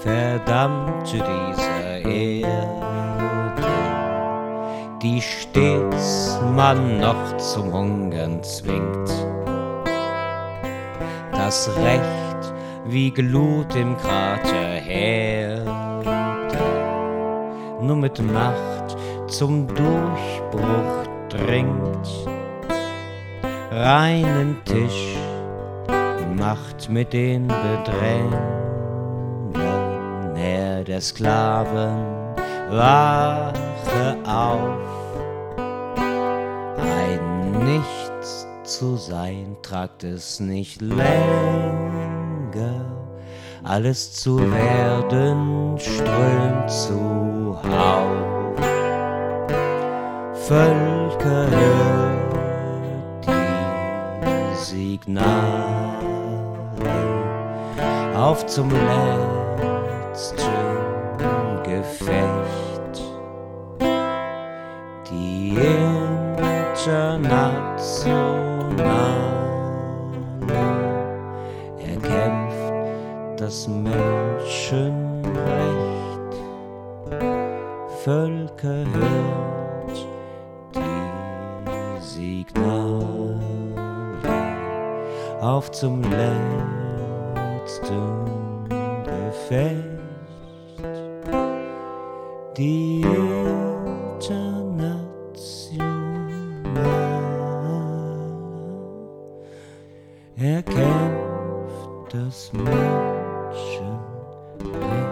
verdammte dieser Erde, die stets man noch zum Hungern zwingt. Das Recht wie Glut im Krater Herde, nur mit Macht zum Durchbruch dringt. Reinen Tisch macht mit den Bedrängern Herr der Sklaven, wache auf. Ein Nichts zu sein, tragt es nicht länger. Alles zu werden strömt zuhauf. Völker hört die Signale auf zum letzten Gefecht. Die Internationale erkämpft das Menschenrecht. Völker hört die Signale auf zum letzten Gefecht. Die Internationale erkämpft das Menschenrecht.